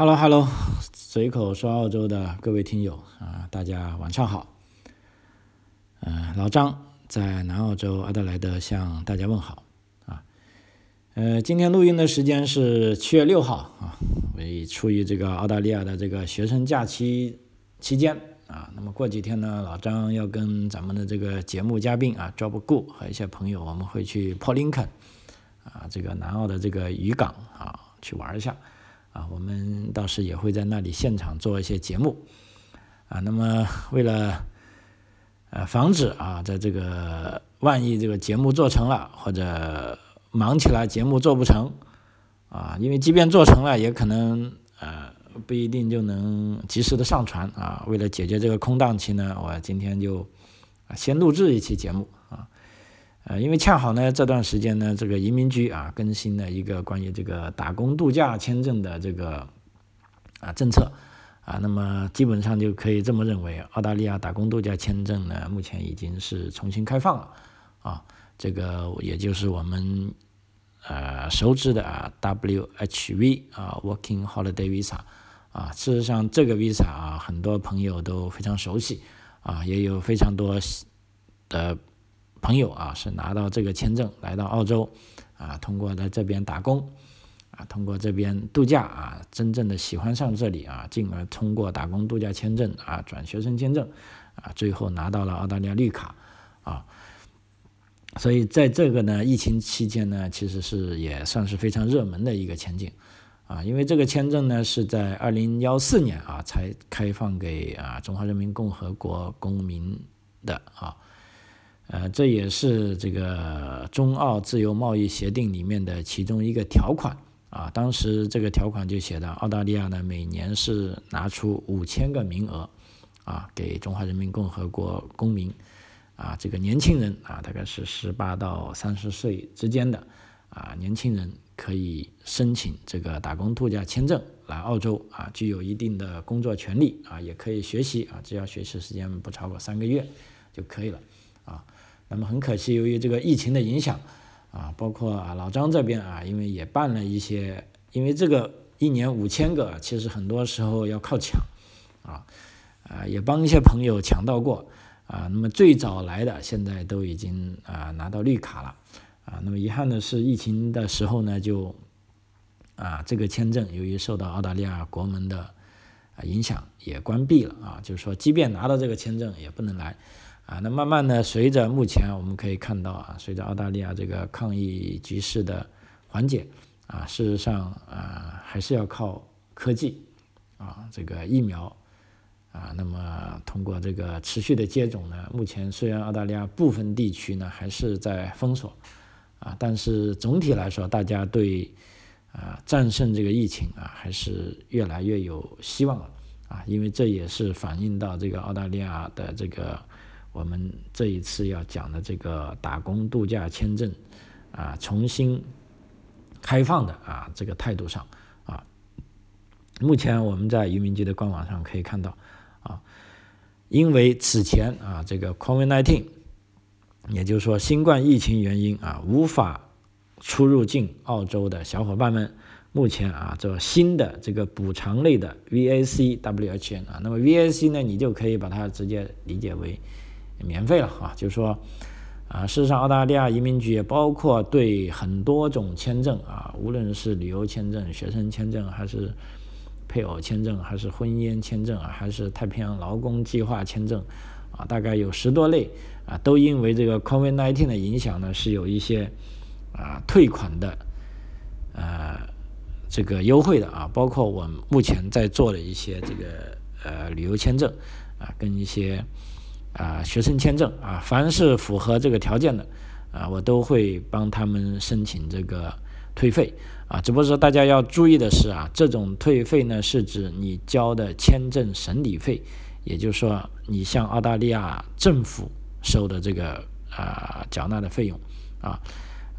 Hello，Hello，随口说澳洲的各位听友啊，大家晚上好。嗯，老张在南澳洲阿德莱德向大家问好啊。呃，今天录音的时间是七月六号啊，为处于这个澳大利亚的这个学生假期期间啊。那么过几天呢，老张要跟咱们的这个节目嘉宾啊，Job Gu 和一些朋友，我们会去 Port Lincoln 啊，这个南澳的这个渔港啊，去玩一下。啊，我们到时也会在那里现场做一些节目，啊，那么为了呃防止啊，在这个万一这个节目做成了或者忙起来节目做不成啊，因为即便做成了，也可能呃不一定就能及时的上传啊。为了解决这个空档期呢，我今天就先录制一期节目。呃，因为恰好呢，这段时间呢，这个移民局啊更新了一个关于这个打工度假签证的这个啊政策啊，那么基本上就可以这么认为，澳大利亚打工度假签证呢，目前已经是重新开放了啊，这个也就是我们呃熟知的啊 WHV 啊 Working Holiday Visa 啊，事实上这个 Visa 啊，很多朋友都非常熟悉啊，也有非常多的。朋友啊，是拿到这个签证来到澳洲，啊，通过在这边打工，啊，通过这边度假啊，真正的喜欢上这里啊，进而通过打工度假签证啊转学生签证，啊，最后拿到了澳大利亚绿卡，啊，所以在这个呢疫情期间呢，其实是也算是非常热门的一个前景，啊，因为这个签证呢是在二零幺四年啊才开放给啊中华人民共和国公民的啊。呃，这也是这个中澳自由贸易协定里面的其中一个条款啊。当时这个条款就写的，澳大利亚呢每年是拿出五千个名额啊，给中华人民共和国公民啊，这个年轻人啊，大概是十八到三十岁之间的啊年轻人可以申请这个打工度假签证来澳洲啊，具有一定的工作权利啊，也可以学习啊，只要学习时间不超过三个月就可以了啊。那么很可惜，由于这个疫情的影响，啊，包括啊老张这边啊，因为也办了一些，因为这个一年五千个，其实很多时候要靠抢，啊，啊也帮一些朋友抢到过，啊，那么最早来的现在都已经啊拿到绿卡了，啊，那么遗憾的是疫情的时候呢，就啊这个签证由于受到澳大利亚国门的啊影响也关闭了，啊，就是说即便拿到这个签证也不能来。啊，那慢慢的，随着目前我们可以看到啊，随着澳大利亚这个抗疫局势的缓解啊，事实上啊，还是要靠科技啊，这个疫苗啊，那么通过这个持续的接种呢，目前虽然澳大利亚部分地区呢还是在封锁啊，但是总体来说，大家对啊战胜这个疫情啊，还是越来越有希望了啊，因为这也是反映到这个澳大利亚的这个。我们这一次要讲的这个打工度假签证啊，重新开放的啊这个态度上啊，目前我们在移民局的官网上可以看到啊，因为此前啊这个 COVID-19，也就是说新冠疫情原因啊无法出入境澳洲的小伙伴们，目前啊这新的这个补偿类的 VAC WHN 啊，那么 VAC 呢，你就可以把它直接理解为。免费了啊，就是说，啊，事实上，澳大利亚移民局也包括对很多种签证啊，无论是旅游签证、学生签证，还是配偶签证，还是婚姻签证啊，还是太平洋劳工计划签证啊，大概有十多类啊，都因为这个 COVID-19 的影响呢，是有一些啊退款的呃这个优惠的啊，包括我目前在做的一些这个呃旅游签证啊，跟一些。啊，学生签证啊，凡是符合这个条件的啊，我都会帮他们申请这个退费啊。只不过说大家要注意的是啊，这种退费呢是指你交的签证审理费，也就是说你向澳大利亚政府收的这个啊缴纳的费用啊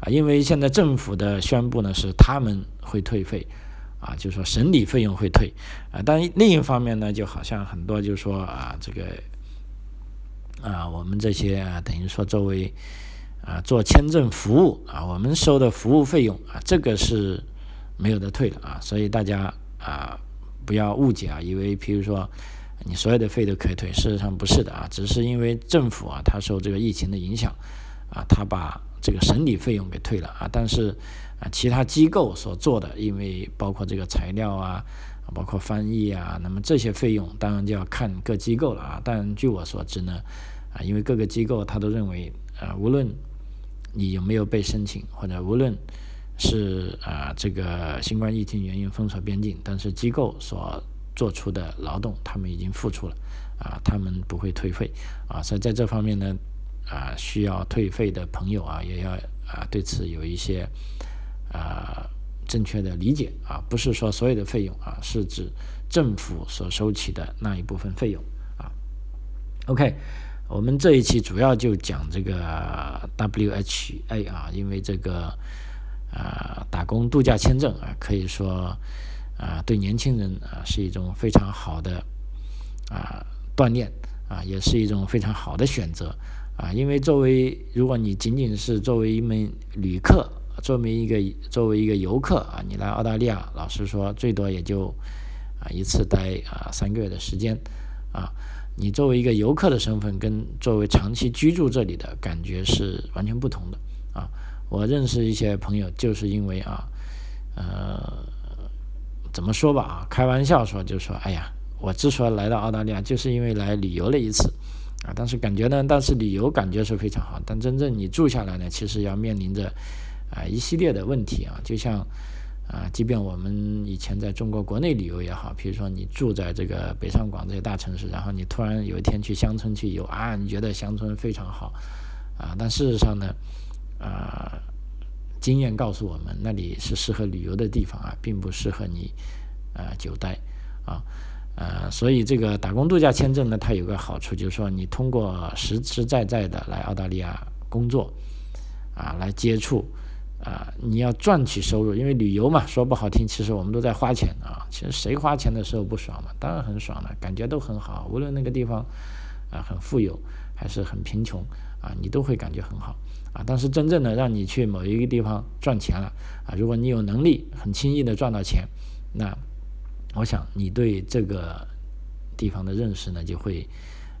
啊，因为现在政府的宣布呢是他们会退费啊，就是说审理费用会退啊，但另一方面呢，就好像很多就是说啊这个。啊，我们这些啊，等于说作为啊做签证服务啊，我们收的服务费用啊，这个是没有的退的啊，所以大家啊不要误解啊，以为譬如说你所有的费都可以退，事实上不是的啊，只是因为政府啊，它受这个疫情的影响啊，它把这个审理费用给退了啊，但是啊，其他机构所做的，因为包括这个材料啊，包括翻译啊，那么这些费用当然就要看各机构了啊。但据我所知呢，啊，因为各个机构他都认为啊，无论你有没有被申请，或者无论是啊这个新冠疫情原因封锁边境，但是机构所做出的劳动，他们已经付出了啊，他们不会退费啊，所以在这方面呢。啊，需要退费的朋友啊，也要啊对此有一些啊正确的理解啊，不是说所有的费用啊，是指政府所收取的那一部分费用啊。OK，我们这一期主要就讲这个 WHA 啊，因为这个啊打工度假签证啊，可以说啊对年轻人啊是一种非常好的啊锻炼啊，也是一种非常好的选择。啊，因为作为如果你仅仅是作为一名旅客，作为一个作为一个游客啊，你来澳大利亚，老实说，最多也就啊一次待啊三个月的时间啊。你作为一个游客的身份，跟作为长期居住这里的感觉是完全不同的啊。我认识一些朋友，就是因为啊，呃，怎么说吧啊，开玩笑说，就说，哎呀，我之所以来到澳大利亚，就是因为来旅游了一次。啊，但是感觉呢，但是旅游感觉是非常好，但真正你住下来呢，其实要面临着啊一系列的问题啊，就像啊，即便我们以前在中国国内旅游也好，比如说你住在这个北上广这些大城市，然后你突然有一天去乡村去游啊，你觉得乡村非常好啊，但事实上呢，啊，经验告诉我们，那里是适合旅游的地方啊，并不适合你啊久待啊。呃，所以这个打工度假签证呢，它有个好处，就是说你通过实实在在的来澳大利亚工作，啊，来接触，啊，你要赚取收入，因为旅游嘛，说不好听，其实我们都在花钱啊。其实谁花钱的时候不爽嘛？当然很爽了，感觉都很好。无论那个地方啊很富有还是很贫穷啊，你都会感觉很好啊。但是真正的让你去某一个地方赚钱了啊，如果你有能力很轻易的赚到钱，那。我想你对这个地方的认识呢，就会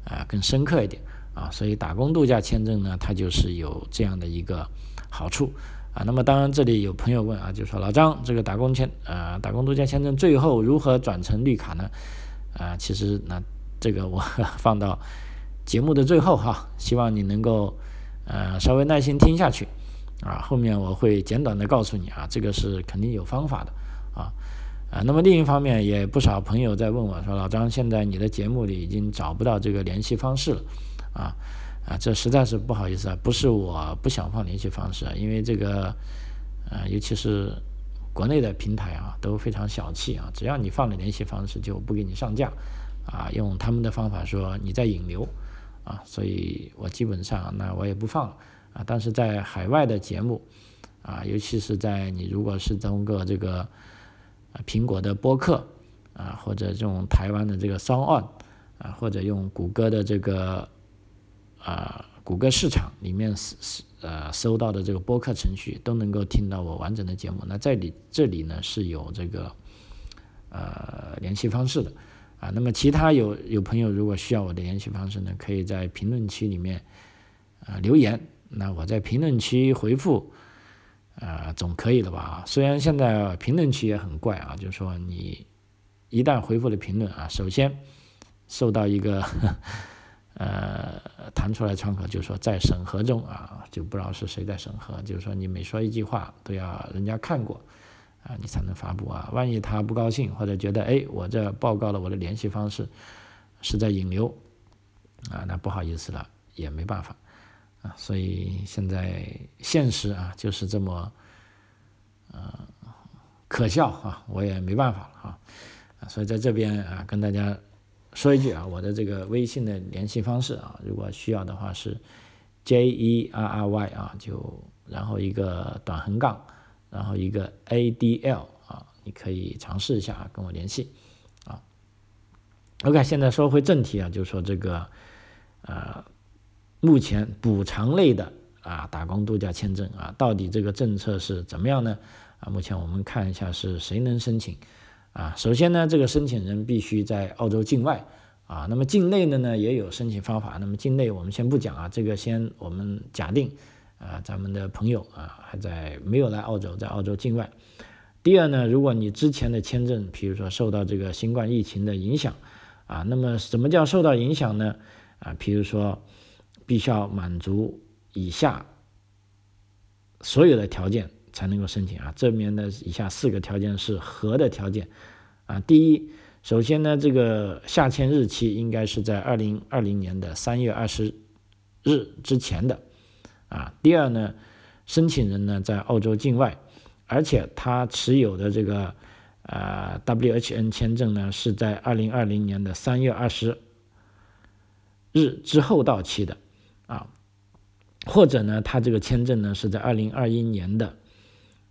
啊更深刻一点啊，所以打工度假签证呢，它就是有这样的一个好处啊。那么当然这里有朋友问啊，就说老张，这个打工签啊，打工度假签证最后如何转成绿卡呢？啊，其实那这个我 放到节目的最后哈，希望你能够呃稍微耐心听下去啊，后面我会简短的告诉你啊，这个是肯定有方法的啊。啊，那么另一方面，也不少朋友在问我说：“老张，现在你的节目里已经找不到这个联系方式了，啊啊，这实在是不好意思啊，不是我不想放联系方式啊，因为这个，呃，尤其是国内的平台啊，都非常小气啊，只要你放了联系方式，就不给你上架，啊，用他们的方法说你在引流，啊，所以我基本上那我也不放了啊，但是在海外的节目，啊，尤其是在你如果是通过这个。啊，苹果的播客啊，或者这种台湾的这个 SoundOn 啊，或者用谷歌的这个啊，谷歌市场里面搜呃搜到的这个播客程序，都能够听到我完整的节目。那在里这里呢是有这个呃联系方式的啊。那么其他有有朋友如果需要我的联系方式呢，可以在评论区里面啊留言，那我在评论区回复。呃，总可以了吧？虽然现在评论区也很怪啊，就是说你一旦回复了评论啊，首先受到一个呃弹出来窗口，就说在审核中啊，就不知道是谁在审核。就是说你每说一句话都要人家看过啊，你才能发布啊。万一他不高兴或者觉得哎，我这报告了我的联系方式是在引流啊，那不好意思了，也没办法。啊，所以现在现实啊就是这么，呃，可笑啊，我也没办法了，啊，所以在这边啊跟大家说一句啊，我的这个微信的联系方式啊，如果需要的话是 J E R R Y 啊，就然后一个短横杠，然后一个 A D L 啊，你可以尝试一下啊跟我联系啊。OK，现在说回正题啊，就说这个，呃。目前补偿类的啊打工度假签证啊，到底这个政策是怎么样呢？啊，目前我们看一下是谁能申请啊，首先呢，这个申请人必须在澳洲境外啊，那么境内的呢也有申请方法。那么境内我们先不讲啊，这个先我们假定啊，咱们的朋友啊还在没有来澳洲，在澳洲境外。第二呢，如果你之前的签证，比如说受到这个新冠疫情的影响啊，那么什么叫受到影响呢？啊，比如说必须要满足以下所有的条件。才能够申请啊，这边的以下四个条件是合的条件啊。第一，首先呢，这个下签日期应该是在二零二零年的三月二十日之前的啊。第二呢，申请人呢在澳洲境外，而且他持有的这个呃 WHN 签证呢是在二零二零年的三月二十日之后到期的啊，或者呢，他这个签证呢是在二零二一年的。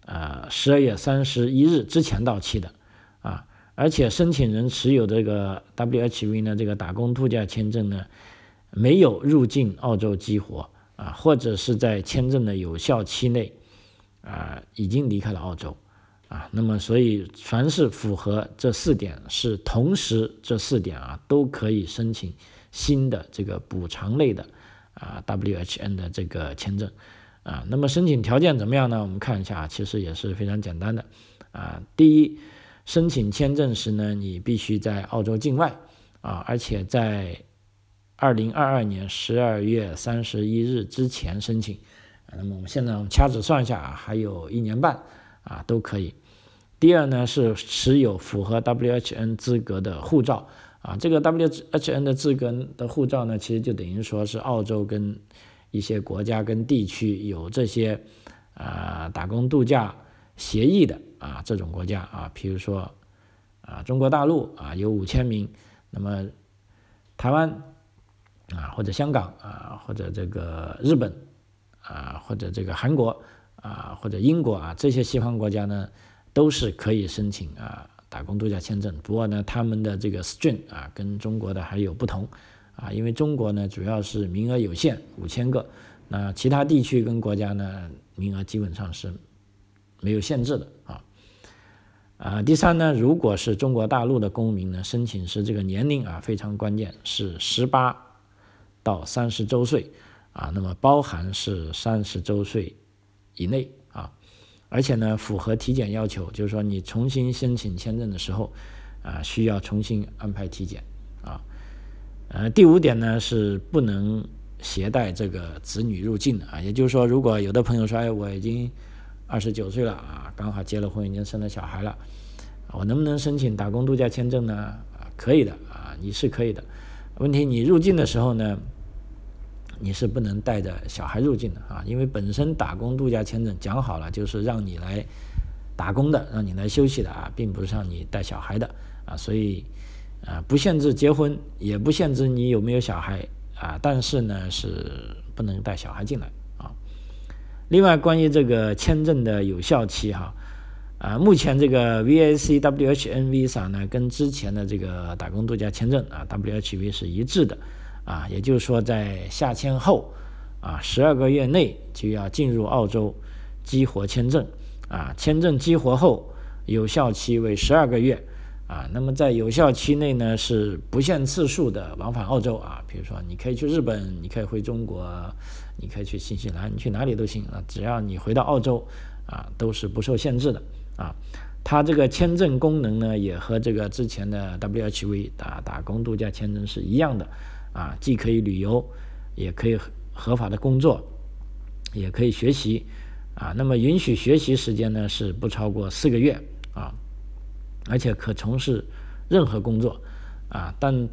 呃，十二月三十一日之前到期的，啊，而且申请人持有这个 WHV 呢，这个打工度假签证呢，没有入境澳洲激活啊，或者是在签证的有效期内啊已经离开了澳洲啊，那么所以凡是符合这四点，是同时这四点啊都可以申请新的这个补偿类的啊 WHN 的这个签证。啊，那么申请条件怎么样呢？我们看一下，其实也是非常简单的。啊，第一，申请签证时呢，你必须在澳洲境外啊，而且在二零二二年十二月三十一日之前申请。那么我们现在我们掐指算一下啊，还有一年半啊，都可以。第二呢，是持有符合 WHN 资格的护照啊，这个 WHN 的资格的护照呢，其实就等于说是澳洲跟一些国家跟地区有这些啊打工度假协议的啊这种国家啊，比如说啊中国大陆啊有五千名，那么台湾啊或者香港啊或者这个日本啊或者这个韩国啊或者英国啊这些西方国家呢都是可以申请啊打工度假签证，不过呢他们的这个 string 啊跟中国的还有不同。啊，因为中国呢主要是名额有限，五千个，那其他地区跟国家呢名额基本上是没有限制的啊。啊，第三呢，如果是中国大陆的公民呢，申请时这个年龄啊非常关键，是十八到三十周岁啊，那么包含是三十周岁以内啊，而且呢符合体检要求，就是说你重新申请签证的时候啊需要重新安排体检。呃，第五点呢是不能携带这个子女入境的啊，也就是说，如果有的朋友说，哎，我已经二十九岁了啊，刚好结了婚，已经生了小孩了，我能不能申请打工度假签证呢？啊，可以的啊，你是可以的。问题你入境的时候呢，你是不能带着小孩入境的啊，因为本身打工度假签证讲好了就是让你来打工的，让你来休息的啊，并不是让你带小孩的啊，所以。啊，不限制结婚，也不限制你有没有小孩啊，但是呢是不能带小孩进来啊。另外，关于这个签证的有效期哈，啊，目前这个 VAC WHN Visa 呢跟之前的这个打工度假签证啊 WHV 是一致的啊，也就是说在下签后啊十二个月内就要进入澳洲激活签证啊，签证激活后有效期为十二个月。啊，那么在有效期内呢，是不限次数的往返澳洲啊。比如说，你可以去日本，你可以回中国，你可以去新西兰，你去哪里都行啊。只要你回到澳洲，啊，都是不受限制的啊。它这个签证功能呢，也和这个之前的 WHV 打打工度假签证是一样的啊，既可以旅游，也可以合法的工作，也可以学习啊。那么允许学习时间呢，是不超过四个月啊。而且可从事任何工作，啊，但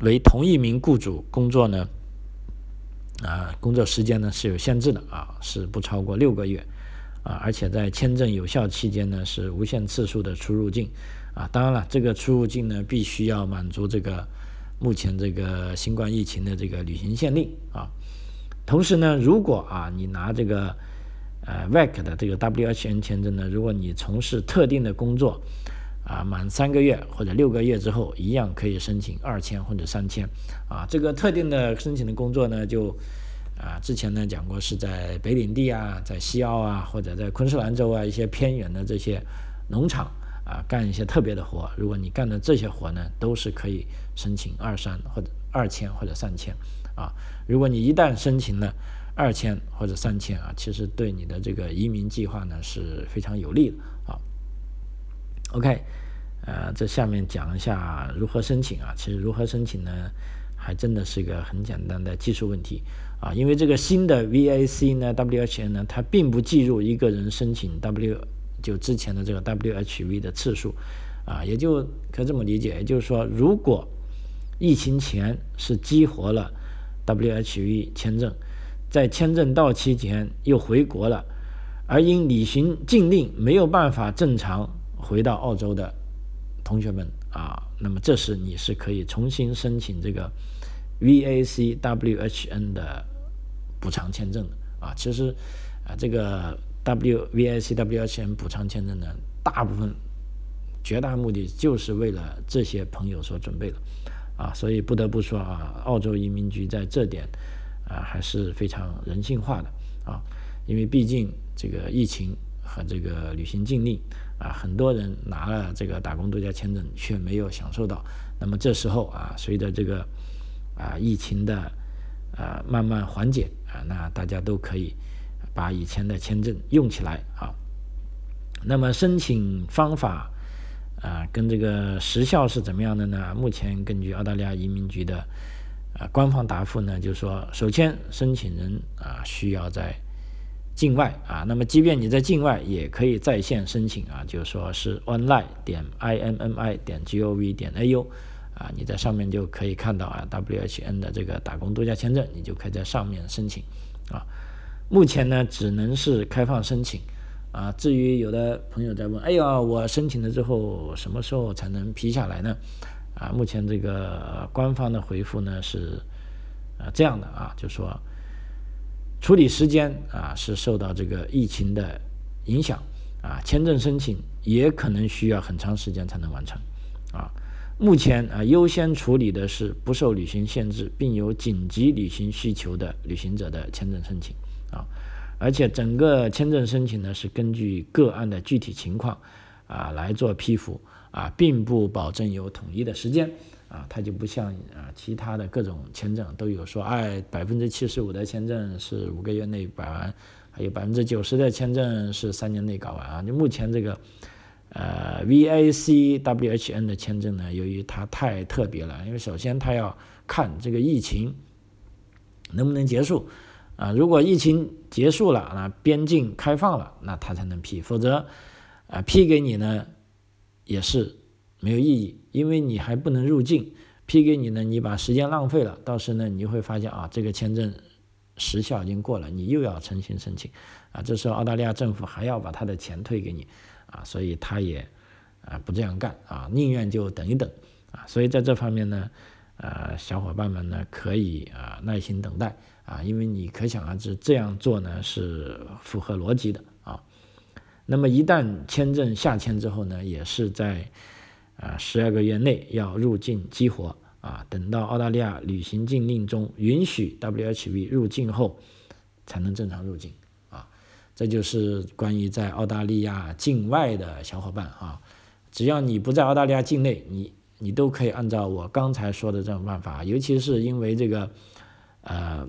为同一名雇主工作呢，啊，工作时间呢是有限制的啊，是不超过六个月，啊，而且在签证有效期间呢是无限次数的出入境，啊，当然了，这个出入境呢必须要满足这个目前这个新冠疫情的这个旅行限令啊，同时呢，如果啊你拿这个呃 VAC 的这个 WHN 签证呢，如果你从事特定的工作，啊，满三个月或者六个月之后，一样可以申请二签或者三签。啊，这个特定的申请的工作呢，就啊，之前呢讲过是在北领地啊，在西澳啊，或者在昆士兰州啊一些偏远的这些农场啊干一些特别的活，如果你干的这些活呢，都是可以申请二三或者二千或者三千啊。如果你一旦申请了二千或者三千啊，其实对你的这个移民计划呢是非常有利的。OK，呃，这下面讲一下如何申请啊。其实如何申请呢，还真的是一个很简单的技术问题啊。因为这个新的 VAC 呢，WHN 呢，它并不计入一个人申请 W 就之前的这个 WHV 的次数啊，也就可以这么理解，也就是说，如果疫情前是激活了 WHV 签证，在签证到期前又回国了，而因履行禁令没有办法正常回到澳洲的同学们啊，那么这时你是可以重新申请这个 VACWHN 的补偿签证的啊。其实啊，这个 WVACWHN 补偿签证呢，大部分绝大目的就是为了这些朋友所准备的啊，所以不得不说啊，澳洲移民局在这点。啊，还是非常人性化的啊，因为毕竟这个疫情和这个旅行禁令啊，很多人拿了这个打工度假签证却没有享受到。那么这时候啊，随着这个啊疫情的啊慢慢缓解啊，那大家都可以把以前的签证用起来啊。那么申请方法啊，跟这个时效是怎么样的呢？目前根据澳大利亚移民局的。啊，官方答复呢，就是说，首先申请人啊需要在境外啊，那么即便你在境外，也可以在线申请啊，就说是 online 点 i m m i 点 g o v 点 a u 啊，你在上面就可以看到啊 w h n 的这个打工度假签证，你就可以在上面申请啊。目前呢，只能是开放申请啊。至于有的朋友在问，哎呀，我申请了之后，什么时候才能批下来呢？啊，目前这个官方的回复呢是，啊这样的啊，就说处理时间啊是受到这个疫情的影响啊，签证申请也可能需要很长时间才能完成啊。目前啊优先处理的是不受旅行限制并有紧急旅行需求的旅行者的签证申请啊，而且整个签证申请呢是根据个案的具体情况啊来做批复。啊，并不保证有统一的时间啊，它就不像啊其他的各种签证都有说，哎，百分之七十五的签证是五个月内办完，还有百分之九十的签证是三年内搞完啊。就目前这个呃 VACWHN 的签证呢，由于它太特别了，因为首先它要看这个疫情能不能结束啊，如果疫情结束了，那边境开放了，那它才能批，否则啊批给你呢。也是没有意义，因为你还不能入境，批给你呢，你把时间浪费了，到时呢，你会发现啊，这个签证时效已经过了，你又要重新申请，啊，这时候澳大利亚政府还要把他的钱退给你，啊，所以他也啊不这样干，啊，宁愿就等一等，啊，所以在这方面呢，呃，小伙伴们呢可以啊耐心等待，啊，因为你可想而知这样做呢是符合逻辑的啊。那么一旦签证下签之后呢，也是在啊十二个月内要入境激活啊，等到澳大利亚旅行禁令中允许 WHV 入境后，才能正常入境啊。这就是关于在澳大利亚境外的小伙伴啊，只要你不在澳大利亚境内，你你都可以按照我刚才说的这种办法，尤其是因为这个呃。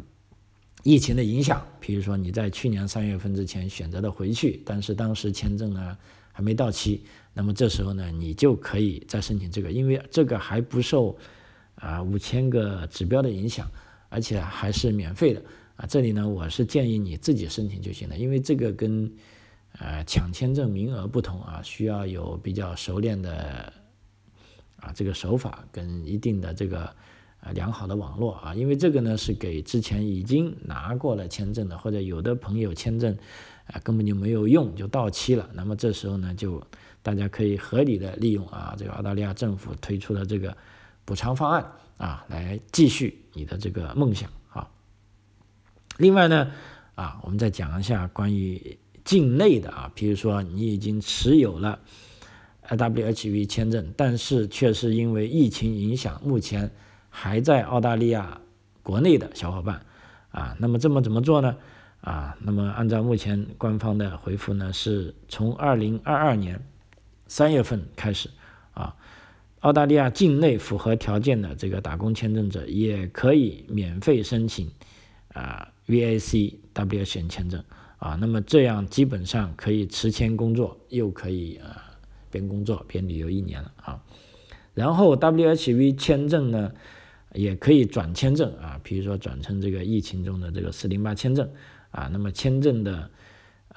疫情的影响，比如说你在去年三月份之前选择的回去，但是当时签证呢没到期，那么这时候呢你就可以再申请这个，因为这个还不受啊五千个指标的影响，而且还是免费的啊。这里呢我是建议你自己申请就行了，因为这个跟呃抢签证名额不同啊，需要有比较熟练的啊这个手法跟一定的这个。啊，良好的网络啊，因为这个呢是给之前已经拿过了签证的，或者有的朋友签证啊根本就没有用就到期了，那么这时候呢就大家可以合理的利用啊这个澳大利亚政府推出的这个补偿方案啊来继续你的这个梦想啊。另外呢啊，我们再讲一下关于境内的啊，比如说你已经持有了 WHV 签证，但是却是因为疫情影响，目前。还在澳大利亚国内的小伙伴啊，那么这么怎么做呢？啊，那么按照目前官方的回复呢，是从二零二二年三月份开始啊，澳大利亚境内符合条件的这个打工签证者也可以免费申请啊 VAC W 签签证啊，那么这样基本上可以持签工作，又可以啊边工作边旅游一年了啊。然后 WHV 签证呢，也可以转签证啊，比如说转成这个疫情中的这个四零八签证啊。那么签证的，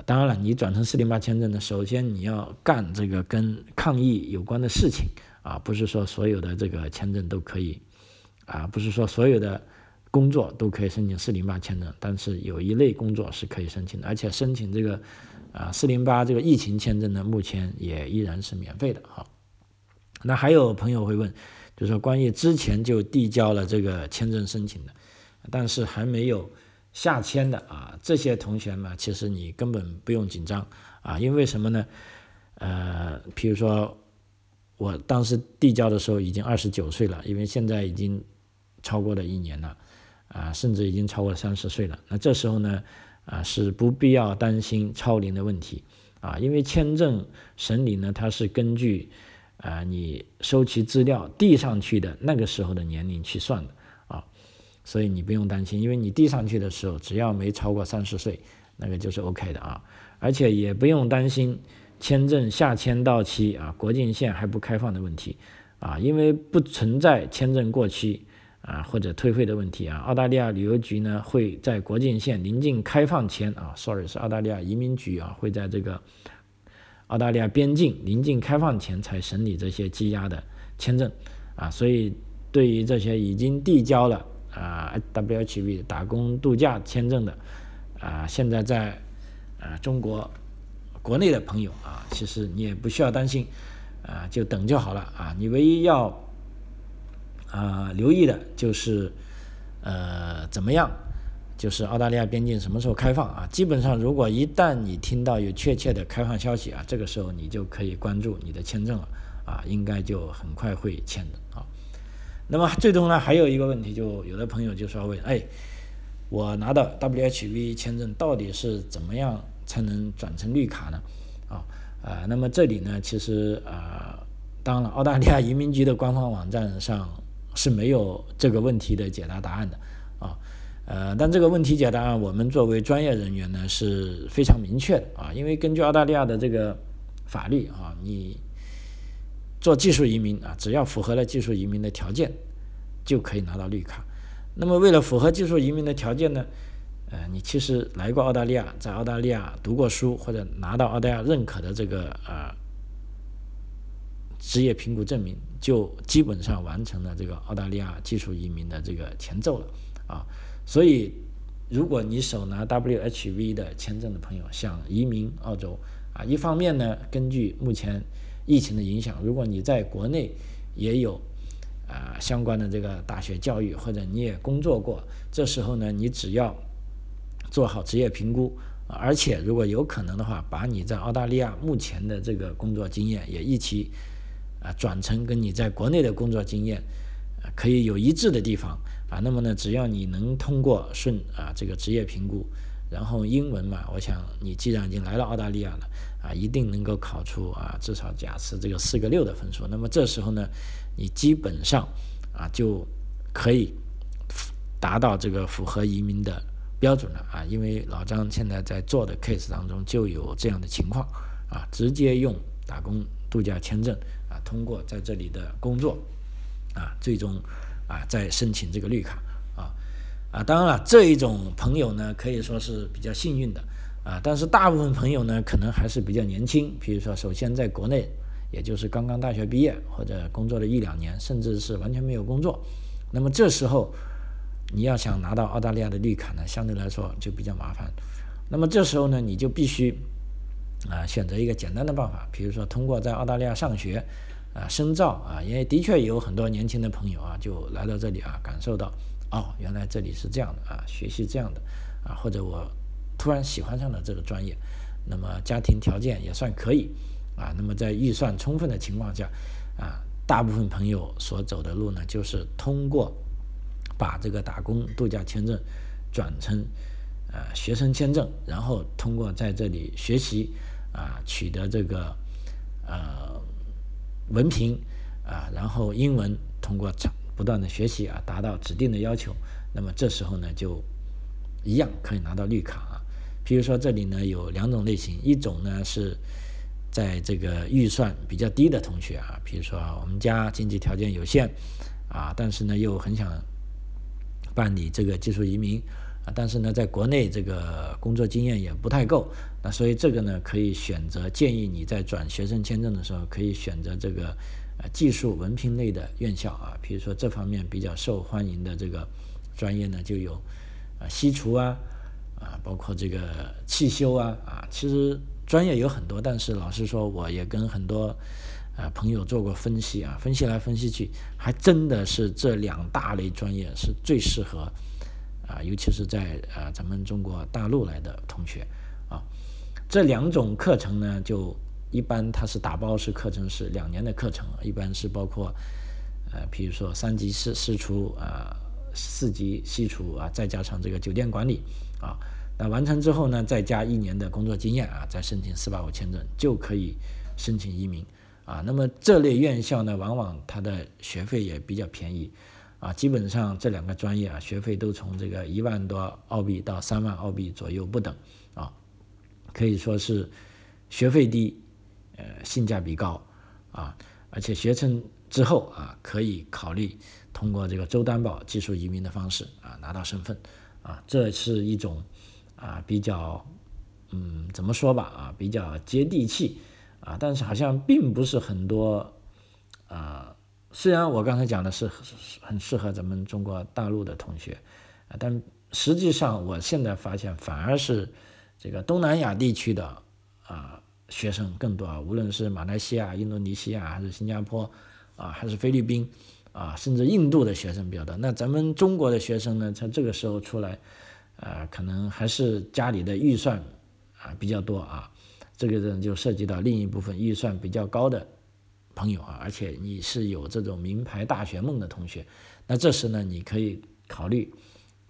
当然了，你转成四零八签证呢，首先你要干这个跟抗疫有关的事情啊，不是说所有的这个签证都可以啊，不是说所有的工作都可以申请四零八签证，但是有一类工作是可以申请的，而且申请这个啊四零八这个疫情签证呢，目前也依然是免费的哈。那还有朋友会问，就是说关于之前就递交了这个签证申请的，但是还没有下签的啊，这些同学们其实你根本不用紧张啊，因为什么呢？呃，比如说我当时递交的时候已经二十九岁了，因为现在已经超过了一年了，啊，甚至已经超过三十岁了。那这时候呢，啊，是不必要担心超龄的问题啊，因为签证审理呢，它是根据。啊，你收集资料递上去的那个时候的年龄去算的，所以你不用担心，因为你递上去的时候只要没超过三十岁，那个就是 OK 的啊，而且也不用担心签证下签到期啊，国境线还不开放的问题啊，因为不存在签证过期啊或者退费的问题啊，澳大利亚旅游局呢会在国境线临近开放前啊，sorry 是澳大利亚移民局啊会在这个。澳大利亚边境临近开放前才审理这些积压的签证啊，所以对于这些已经递交了啊 WHV 打工度假签证的啊，现在在啊中国国内的朋友啊，其实你也不需要担心啊，就等就好了啊。你唯一要啊留意的就是呃怎么样。就是澳大利亚边境什么时候开放啊？基本上，如果一旦你听到有确切的开放消息啊，这个时候你就可以关注你的签证了啊，应该就很快会签的啊。那么最终呢，还有一个问题，就有的朋友就说问，哎，我拿到 WHV 签证到底是怎么样才能转成绿卡呢？啊啊，那么这里呢，其实啊，当然，澳大利亚移民局的官方网站上是没有这个问题的解答答案的啊。呃，但这个问题解答案，我们作为专业人员呢是非常明确的啊，因为根据澳大利亚的这个法律啊，你做技术移民啊，只要符合了技术移民的条件，就可以拿到绿卡。那么为了符合技术移民的条件呢，呃，你其实来过澳大利亚，在澳大利亚读过书或者拿到澳大利亚认可的这个呃职业评估证明，就基本上完成了这个澳大利亚技术移民的这个前奏了啊。所以，如果你手拿 WHV 的签证的朋友想移民澳洲啊，一方面呢，根据目前疫情的影响，如果你在国内也有啊相关的这个大学教育，或者你也工作过，这时候呢，你只要做好职业评估，而且如果有可能的话，把你在澳大利亚目前的这个工作经验也一起啊转成跟你在国内的工作经验可以有一致的地方。啊，那么呢，只要你能通过顺啊这个职业评估，然后英文嘛，我想你既然已经来了澳大利亚了，啊，一定能够考出啊至少假设这个四个六的分数。那么这时候呢，你基本上啊就可以达到这个符合移民的标准了啊，因为老张现在在做的 case 当中就有这样的情况啊，直接用打工度假签证啊通过在这里的工作啊，最终。啊，再申请这个绿卡啊啊，当然了，这一种朋友呢，可以说是比较幸运的啊。但是大部分朋友呢，可能还是比较年轻。比如说，首先在国内，也就是刚刚大学毕业或者工作了一两年，甚至是完全没有工作。那么这时候，你要想拿到澳大利亚的绿卡呢，相对来说就比较麻烦。那么这时候呢，你就必须啊选择一个简单的办法，比如说通过在澳大利亚上学。啊，深造啊，因为的确有很多年轻的朋友啊，就来到这里啊，感受到哦，原来这里是这样的啊，学习这样的啊，或者我突然喜欢上了这个专业，那么家庭条件也算可以啊，那么在预算充分的情况下啊，大部分朋友所走的路呢，就是通过把这个打工度假签证转成呃学生签证，然后通过在这里学习啊，取得这个。呃文凭啊，然后英文通过不断的学习啊，达到指定的要求，那么这时候呢就一样可以拿到绿卡啊。比如说这里呢有两种类型，一种呢是在这个预算比较低的同学啊，比如说我们家经济条件有限啊，但是呢又很想办理这个技术移民啊，但是呢在国内这个工作经验也不太够，那所以这个呢可以选择建议你在转学生签证的时候可以选择这个呃技术文凭类的院校啊，比如说这方面比较受欢迎的这个专业呢就有啊西厨啊。啊，包括这个汽修啊，啊，其实专业有很多，但是老实说，我也跟很多呃朋友做过分析啊，分析来分析去，还真的是这两大类专业是最适合啊，尤其是在呃咱们中国大陆来的同学啊，这两种课程呢，就一般它是打包式课程，是两年的课程，一般是包括呃，比如说三级师师厨啊，四级西厨啊，再加上这个酒店管理。啊，那完成之后呢，再加一年的工作经验啊，再申请四八五签证就可以申请移民啊。那么这类院校呢，往往它的学费也比较便宜啊，基本上这两个专业啊，学费都从这个一万多澳币到三万澳币左右不等啊，可以说是学费低，呃，性价比高啊，而且学成之后啊，可以考虑通过这个州担保技术移民的方式啊，拿到身份。啊，这是一种啊比较，嗯，怎么说吧啊，比较接地气啊，但是好像并不是很多啊。虽然我刚才讲的是很适合咱们中国大陆的同学啊，但实际上我现在发现反而是这个东南亚地区的啊学生更多啊，无论是马来西亚、印度尼西亚还是新加坡啊，还是菲律宾。啊，甚至印度的学生比较多。那咱们中国的学生呢，在这个时候出来，呃，可能还是家里的预算啊比较多啊。这个人就涉及到另一部分预算比较高的朋友啊，而且你是有这种名牌大学梦的同学，那这时呢，你可以考虑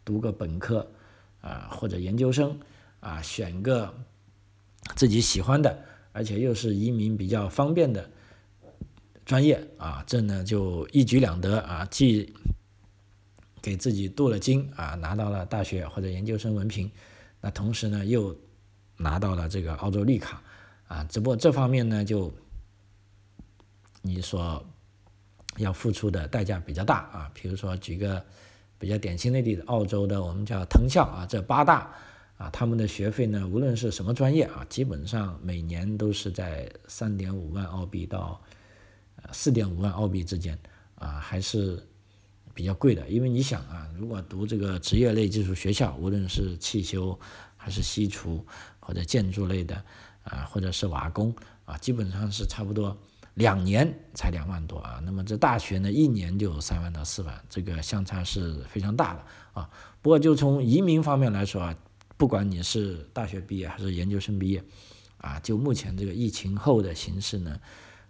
读个本科啊或者研究生啊，选个自己喜欢的，而且又是移民比较方便的。专业啊，这呢就一举两得啊，既给自己镀了金啊，拿到了大学或者研究生文凭，那同时呢又拿到了这个澳洲绿卡啊，只不过这方面呢就你所要付出的代价比较大啊。比如说举个比较典型的例子，澳洲的我们叫藤校啊，这八大啊，他们的学费呢，无论是什么专业啊，基本上每年都是在三点五万澳币到。四点五万澳币之间啊，还是比较贵的。因为你想啊，如果读这个职业类技术学校，无论是汽修还是西厨或者建筑类的啊，或者是瓦工啊，基本上是差不多两年才两万多啊。那么这大学呢，一年就三万到四万，这个相差是非常大的啊。不过就从移民方面来说啊，不管你是大学毕业还是研究生毕业啊，就目前这个疫情后的形势呢。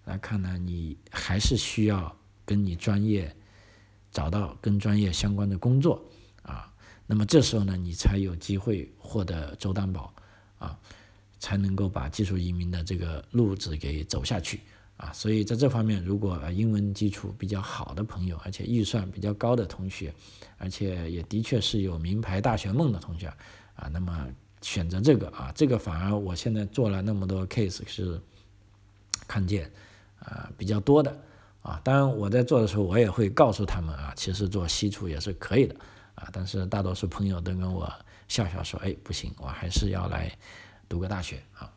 来看呢，你还是需要跟你专业找到跟专业相关的工作啊，那么这时候呢，你才有机会获得州担保啊，才能够把技术移民的这个路子给走下去啊。所以在这方面，如果英文基础比较好的朋友，而且预算比较高的同学，而且也的确是有名牌大学梦的同学啊，那么选择这个啊，这个反而我现在做了那么多 case 是看见。啊，比较多的啊，当然我在做的时候，我也会告诉他们啊，其实做西厨也是可以的啊，但是大多数朋友都跟我笑笑说，哎，不行，我还是要来读个大学啊。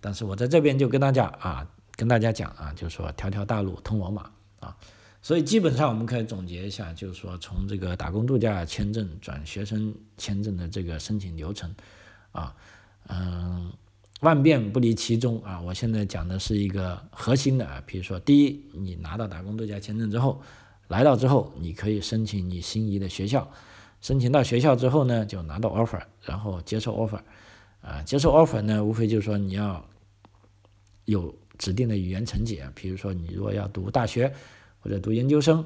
但是我在这边就跟大家啊，跟大家讲啊，就是说条条大路通罗马啊，所以基本上我们可以总结一下，就是说从这个打工度假签证转学生签证的这个申请流程啊，嗯。万变不离其宗啊！我现在讲的是一个核心的啊，比如说，第一，你拿到打工度假签证之后，来到之后，你可以申请你心仪的学校，申请到学校之后呢，就拿到 offer，然后接受 offer，啊，接受 offer 呢，无非就是说你要有指定的语言成绩啊，比如说你如果要读大学或者读研究生，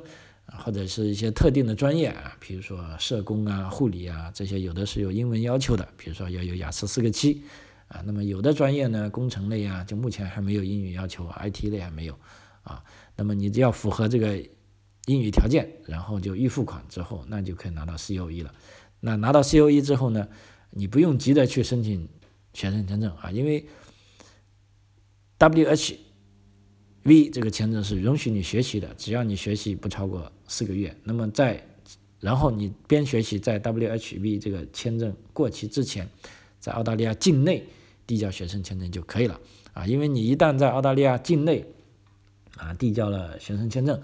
或者是一些特定的专业啊，比如说社工啊、护理啊这些，有的是有英文要求的，比如说要有雅思四个七。啊，那么有的专业呢，工程类啊，就目前还没有英语要求，IT 类还没有啊。那么你只要符合这个英语条件，然后就预付款之后，那就可以拿到 COE 了。那拿到 COE 之后呢，你不用急着去申请学生签证啊，因为 WHV 这个签证是允许你学习的，只要你学习不超过四个月。那么在然后你边学习，在 WHV 这个签证过期之前，在澳大利亚境内。递交学生签证就可以了。啊，因为你一旦在澳大利亚境内啊递交了学生签证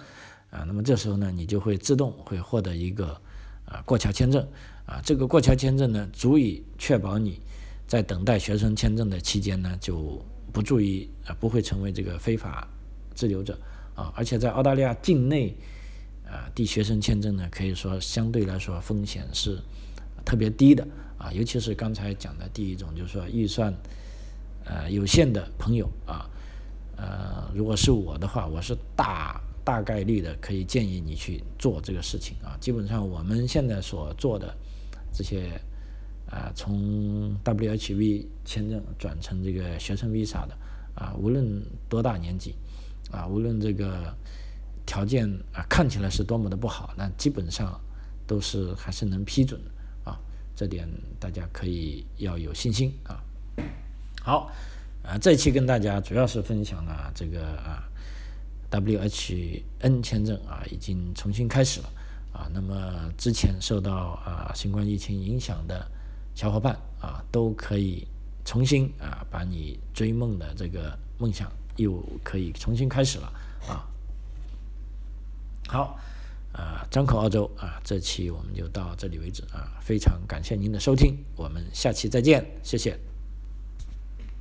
啊，那么这时候呢，你就会自动会获得一个啊过桥签证。啊，这个过桥签证呢，足以确保你在等待学生签证的期间呢，就不注意啊不会成为这个非法滞留者。啊，而且在澳大利亚境内啊递学生签证呢，可以说相对来说风险是特别低的。啊，尤其是刚才讲的第一种，就是说预算呃有限的朋友啊，呃，如果是我的话，我是大大概率的可以建议你去做这个事情啊。基本上我们现在所做的这些啊，从 WHV 签证转成这个学生 visa 的啊，无论多大年纪啊，无论这个条件啊看起来是多么的不好，那基本上都是还是能批准的。这点大家可以要有信心啊。好，啊，这期跟大家主要是分享了这个啊，WHN 签证啊已经重新开始了啊。那么之前受到啊新冠疫情影响的小伙伴啊，都可以重新啊把你追梦的这个梦想又可以重新开始了啊。好。啊，张口澳洲啊，这期我们就到这里为止啊，非常感谢您的收听，我们下期再见，谢谢。